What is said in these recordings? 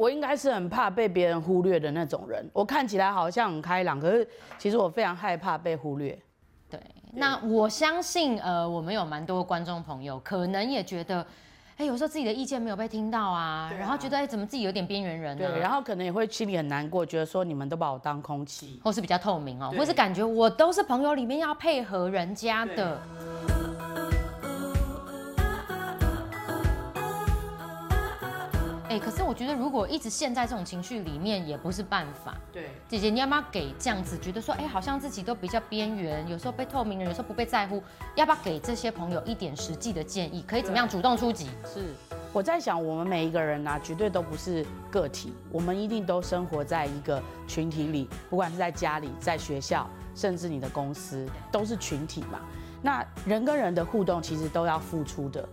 我应该是很怕被别人忽略的那种人。我看起来好像很开朗，可是其实我非常害怕被忽略。对，那我相信，呃，我们有蛮多观众朋友，可能也觉得，哎，有时候自己的意见没有被听到啊，然后觉得，哎，怎么自己有点边缘人呢？对，然后可能也会心里很难过，觉得说你们都把我当空气，或是比较透明哦，或是感觉我都是朋友里面要配合人家的。哎，可是我觉得，如果一直陷在这种情绪里面，也不是办法。对，姐姐，你要不要给这样子？觉得说，哎，好像自己都比较边缘，有时候被透明人，有时候不被在乎，要不要给这些朋友一点实际的建议？可以怎么样主动出击？是，我在想，我们每一个人呢，绝对都不是个体，我们一定都生活在一个群体里，不管是在家里、在学校，甚至你的公司，都是群体嘛。那人跟人的互动，其实都要付出的。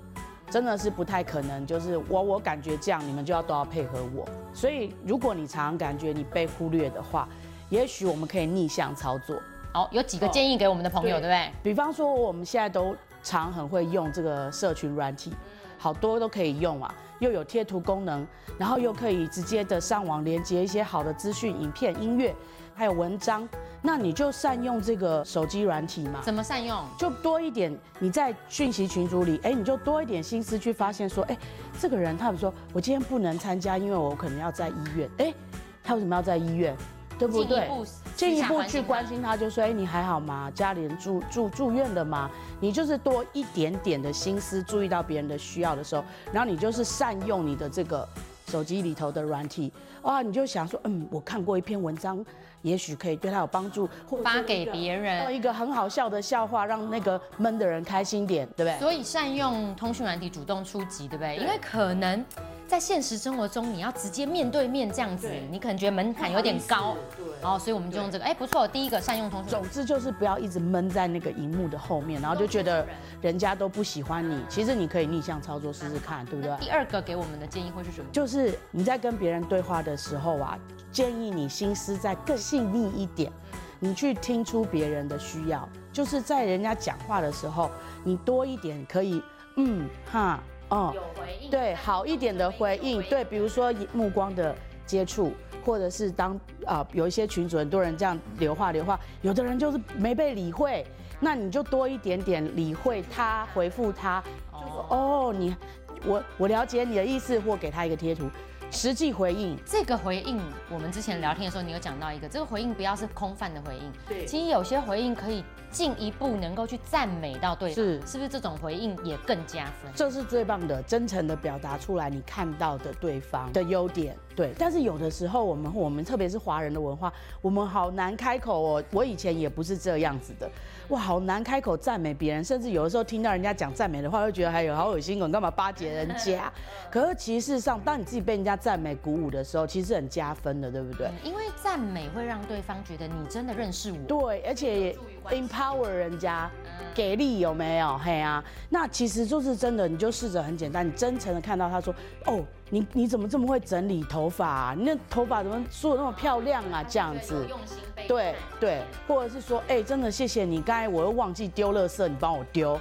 真的是不太可能，就是我我感觉这样，你们就要都要配合我。所以如果你常常感觉你被忽略的话，也许我们可以逆向操作。好，有几个建议给我们的朋友，对不对？比方说我们现在都常很会用这个社群软体，好多都可以用啊，又有贴图功能，然后又可以直接的上网连接一些好的资讯、影片、音乐，还有文章。那你就善用这个手机软体嘛？怎么善用？就多一点，你在讯息群组里，哎，你就多一点心思去发现说，哎，这个人他们说我今天不能参加，因为我可能要在医院。哎，他为什么要在医院？对不对？进一步去关心他，就说，哎，你还好吗？家里人住住住院了吗？你就是多一点点的心思，注意到别人的需要的时候，然后你就是善用你的这个手机里头的软体，哇，你就想说，嗯，我看过一篇文章。也许可以对他有帮助，或发给别人一个很好笑的笑话，让那个闷的人开心点，对不对？所以善用通讯软体主动出击，对不对？因为可能在现实生活中，你要直接面对面这样子，你可能觉得门槛有点高，然后所以我们就用这个，哎，不错，第一个善用通讯。总之就是不要一直闷在那个荧幕的后面，然后就觉得人家都不喜欢你。其实你可以逆向操作试试看，对不对？第二个给我们的建议会是什么？就是你在跟别人对话的时候啊。建议你心思再更细腻一点，你去听出别人的需要，就是在人家讲话的时候，你多一点可以，嗯哈哦，有回应，对，好一点的回应，对，比如说目光的接触，或者是当啊有一些群主很多人这样留话留话，有的人就是没被理会，那你就多一点点理会他，回复他，就说哦你我我了解你的意思，或给他一个贴图。实际回应这个回应，我们之前聊天的时候，你有讲到一个，这个回应不要是空泛的回应。对，其实有些回应可以进一步能够去赞美到对方，是是不是这种回应也更加分？这是最棒的，真诚的表达出来你看到的对方的优点。对，但是有的时候我们我们特别是华人的文化，我们好难开口哦。我以前也不是这样子的，哇，好难开口赞美别人，甚至有的时候听到人家讲赞美的话，会觉得还有好恶心，你干嘛巴结人家？可是其实上，当你自己被人家赞美鼓舞的时候，其实很加分的，对不对？因为赞美会让对方觉得你真的认识我。对，而且 empower 人家，给力有没有？嘿啊，那其实就是真的，你就试着很简单，你真诚的看到他说，哦。你你怎么这么会整理头发？啊你那头发怎么梳的那么漂亮啊？这样子，用心对对，或者是说，哎，真的谢谢你，刚才我又忘记丢垃圾，你帮我丢。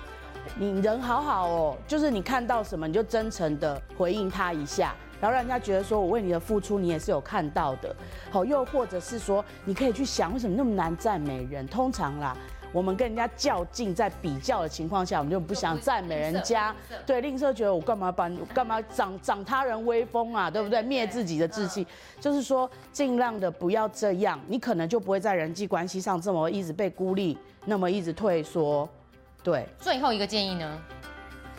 你人好好哦，就是你看到什么你就真诚的回应他一下，然后让人家觉得说我为你的付出你也是有看到的。好，又或者是说，你可以去想为什么那么难赞美人？通常啦。我们跟人家较劲，在比较的情况下，我们就不想赞美人家。对，吝啬觉得我干嘛把干嘛长长他人威风啊，对不对？灭自己的志气，就是说尽量的不要这样，你可能就不会在人际关系上这么一直被孤立，那么一直退缩。对，最后一个建议呢，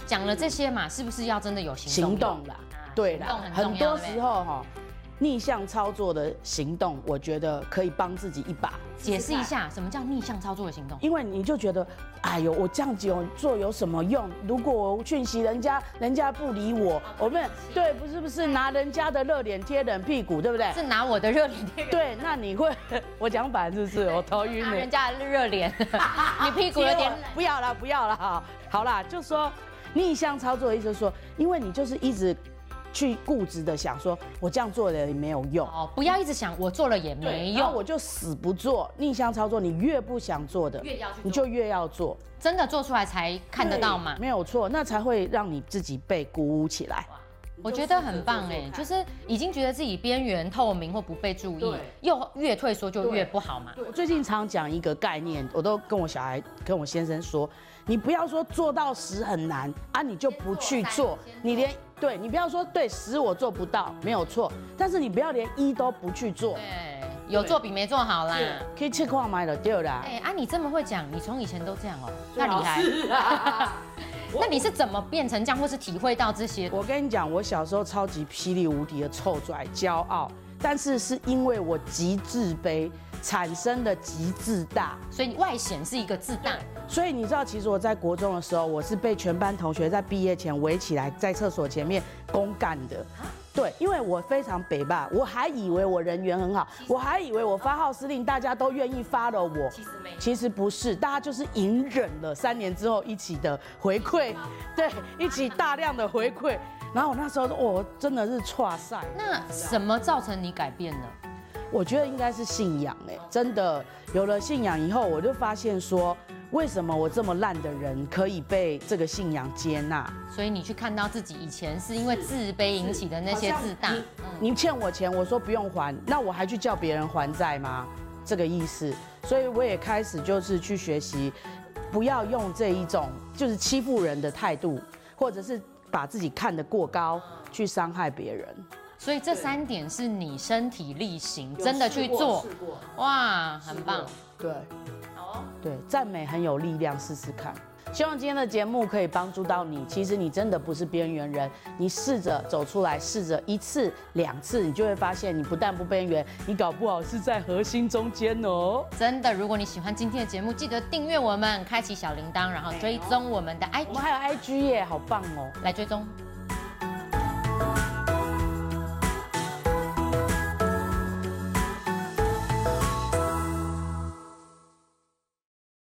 讲了这些嘛，是不是要真的有行动啦？对啦，很多时候哈。逆向操作的行动，我觉得可以帮自己一把。解释一下，什么叫逆向操作的行动？因为你就觉得，哎呦，我这样子做有什么用？如果我讯息人家，人家不理我，我们对，不是不是拿人家的热脸贴冷屁股，对不对？是拿我的热脸贴。对，那你会，我讲反是不是？我头晕。拿人家的热脸，你屁股有点。不要了，不要了，好，好啦，就说逆向操作的意思，说，因为你就是一直。去固执的想说，我这样做了也没有用。哦，不要一直想我做了也没用，我就死不做。逆向操作，你越不想做的，越要你就越要做，真的做出来才看得到嘛？没有错，那才会让你自己被鼓舞起来。我觉得很棒哎，就是已经觉得自己边缘、透明或不被注意，又越退缩就越不好嘛。我最近常讲一个概念，我都跟我小孩、跟我先生说，你不要说做到十很难啊，你就不去做，你连对你不要说对十我做不到，没有错，但是你不要连一都不去做。对，有做比没做好啦。可以切块买了，对啦。哎啊，你这么会讲，你从以前都这样哦，那厉害。那你是怎么变成这样，或是体会到这些？我跟你讲，我小时候超级霹雳无敌的臭拽、骄傲，但是是因为我极自卑产生的极自大，所以外显是一个自大。所以你知道，其实我在国中的时候，我是被全班同学在毕业前围起来，在厕所前面公干的。对，因为我非常北霸，我还以为我人缘很好，我还以为我发号施令，大家都愿意发了我。其实没，其实不是，大家就是隐忍了三年之后一起的回馈，对，一起大量的回馈。然后我那时候，我真的是错赛。那什么造成你改变了？我觉得应该是信仰哎，真的有了信仰以后，我就发现说。为什么我这么烂的人可以被这个信仰接纳？所以你去看到自己以前是因为自卑引起的那些自大。你欠我钱，我说不用还，那我还去叫别人还债吗？这个意思。所以我也开始就是去学习，不要用这一种就是欺负人的态度，或者是把自己看得过高去伤害别人。所以这三点是你身体力行，真的去做。哇，很棒。对。对，赞美很有力量，试试看。希望今天的节目可以帮助到你。其实你真的不是边缘人，你试着走出来，试着一次两次，你就会发现你不但不边缘，你搞不好是在核心中间哦。真的，如果你喜欢今天的节目，记得订阅我们，开启小铃铛，然后追踪我们的 IG，还有 IG 耶，好棒哦，来追踪。